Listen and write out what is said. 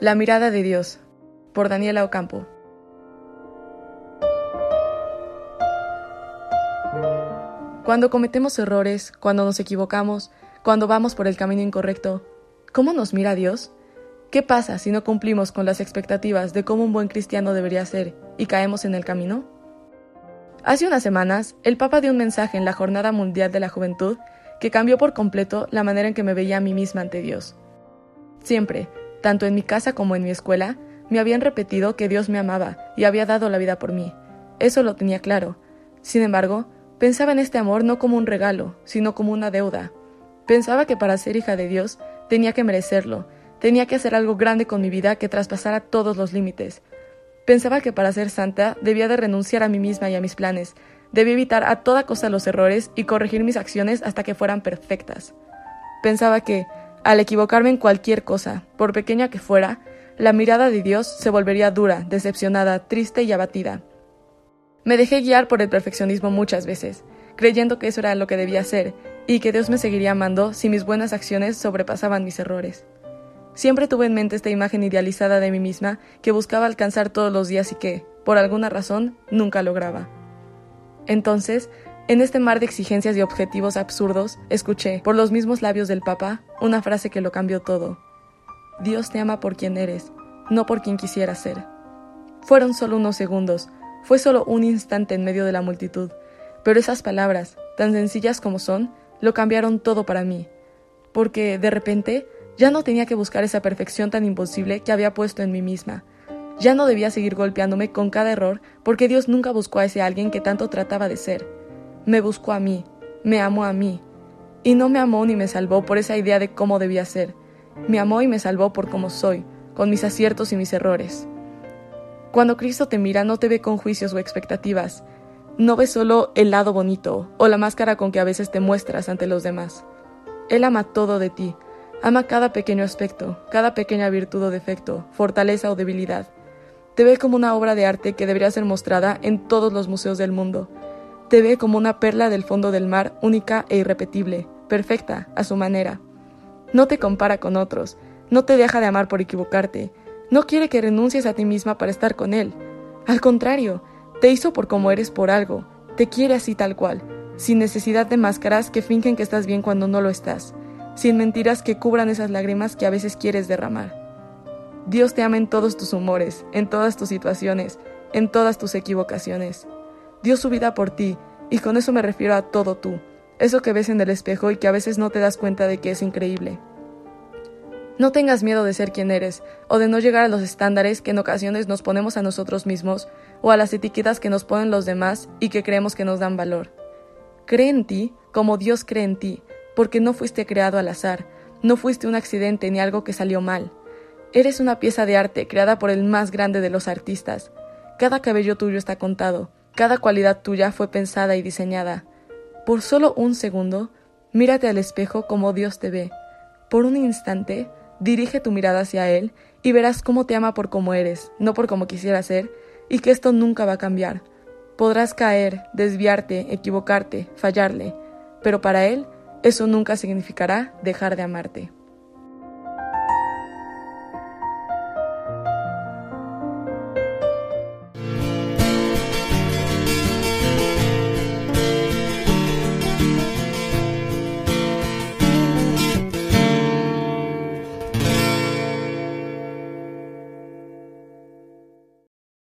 La mirada de Dios, por Daniela Ocampo. Cuando cometemos errores, cuando nos equivocamos, cuando vamos por el camino incorrecto, ¿cómo nos mira Dios? ¿Qué pasa si no cumplimos con las expectativas de cómo un buen cristiano debería ser y caemos en el camino? Hace unas semanas, el Papa dio un mensaje en la Jornada Mundial de la Juventud que cambió por completo la manera en que me veía a mí misma ante Dios. Siempre, tanto en mi casa como en mi escuela, me habían repetido que Dios me amaba y había dado la vida por mí. Eso lo tenía claro. Sin embargo, pensaba en este amor no como un regalo, sino como una deuda. Pensaba que para ser hija de Dios tenía que merecerlo, tenía que hacer algo grande con mi vida que traspasara todos los límites. Pensaba que para ser santa debía de renunciar a mí misma y a mis planes, debía evitar a toda costa los errores y corregir mis acciones hasta que fueran perfectas. Pensaba que, al equivocarme en cualquier cosa, por pequeña que fuera, la mirada de Dios se volvería dura, decepcionada, triste y abatida. Me dejé guiar por el perfeccionismo muchas veces, creyendo que eso era lo que debía hacer y que Dios me seguiría amando si mis buenas acciones sobrepasaban mis errores. Siempre tuve en mente esta imagen idealizada de mí misma que buscaba alcanzar todos los días y que, por alguna razón, nunca lograba. Entonces, en este mar de exigencias y objetivos absurdos, escuché, por los mismos labios del Papa, una frase que lo cambió todo. Dios te ama por quien eres, no por quien quisieras ser. Fueron solo unos segundos, fue solo un instante en medio de la multitud, pero esas palabras, tan sencillas como son, lo cambiaron todo para mí, porque, de repente, ya no tenía que buscar esa perfección tan imposible que había puesto en mí misma. Ya no debía seguir golpeándome con cada error, porque Dios nunca buscó a ese alguien que tanto trataba de ser me buscó a mí, me amó a mí. Y no me amó ni me salvó por esa idea de cómo debía ser. Me amó y me salvó por cómo soy, con mis aciertos y mis errores. Cuando Cristo te mira no te ve con juicios o expectativas. No ve solo el lado bonito o la máscara con que a veces te muestras ante los demás. Él ama todo de ti, ama cada pequeño aspecto, cada pequeña virtud o defecto, fortaleza o debilidad. Te ve como una obra de arte que debería ser mostrada en todos los museos del mundo, te ve como una perla del fondo del mar, única e irrepetible, perfecta, a su manera. No te compara con otros, no te deja de amar por equivocarte, no quiere que renuncies a ti misma para estar con él. Al contrario, te hizo por como eres por algo, te quiere así tal cual, sin necesidad de máscaras que fingen que estás bien cuando no lo estás, sin mentiras que cubran esas lágrimas que a veces quieres derramar. Dios te ama en todos tus humores, en todas tus situaciones, en todas tus equivocaciones dio su vida por ti, y con eso me refiero a todo tú, eso que ves en el espejo y que a veces no te das cuenta de que es increíble. No tengas miedo de ser quien eres, o de no llegar a los estándares que en ocasiones nos ponemos a nosotros mismos, o a las etiquetas que nos ponen los demás y que creemos que nos dan valor. Cree en ti como Dios cree en ti, porque no fuiste creado al azar, no fuiste un accidente ni algo que salió mal. Eres una pieza de arte creada por el más grande de los artistas. Cada cabello tuyo está contado, cada cualidad tuya fue pensada y diseñada. Por solo un segundo, mírate al espejo como Dios te ve. Por un instante, dirige tu mirada hacia Él y verás cómo te ama por como eres, no por como quisieras ser, y que esto nunca va a cambiar. Podrás caer, desviarte, equivocarte, fallarle, pero para Él eso nunca significará dejar de amarte.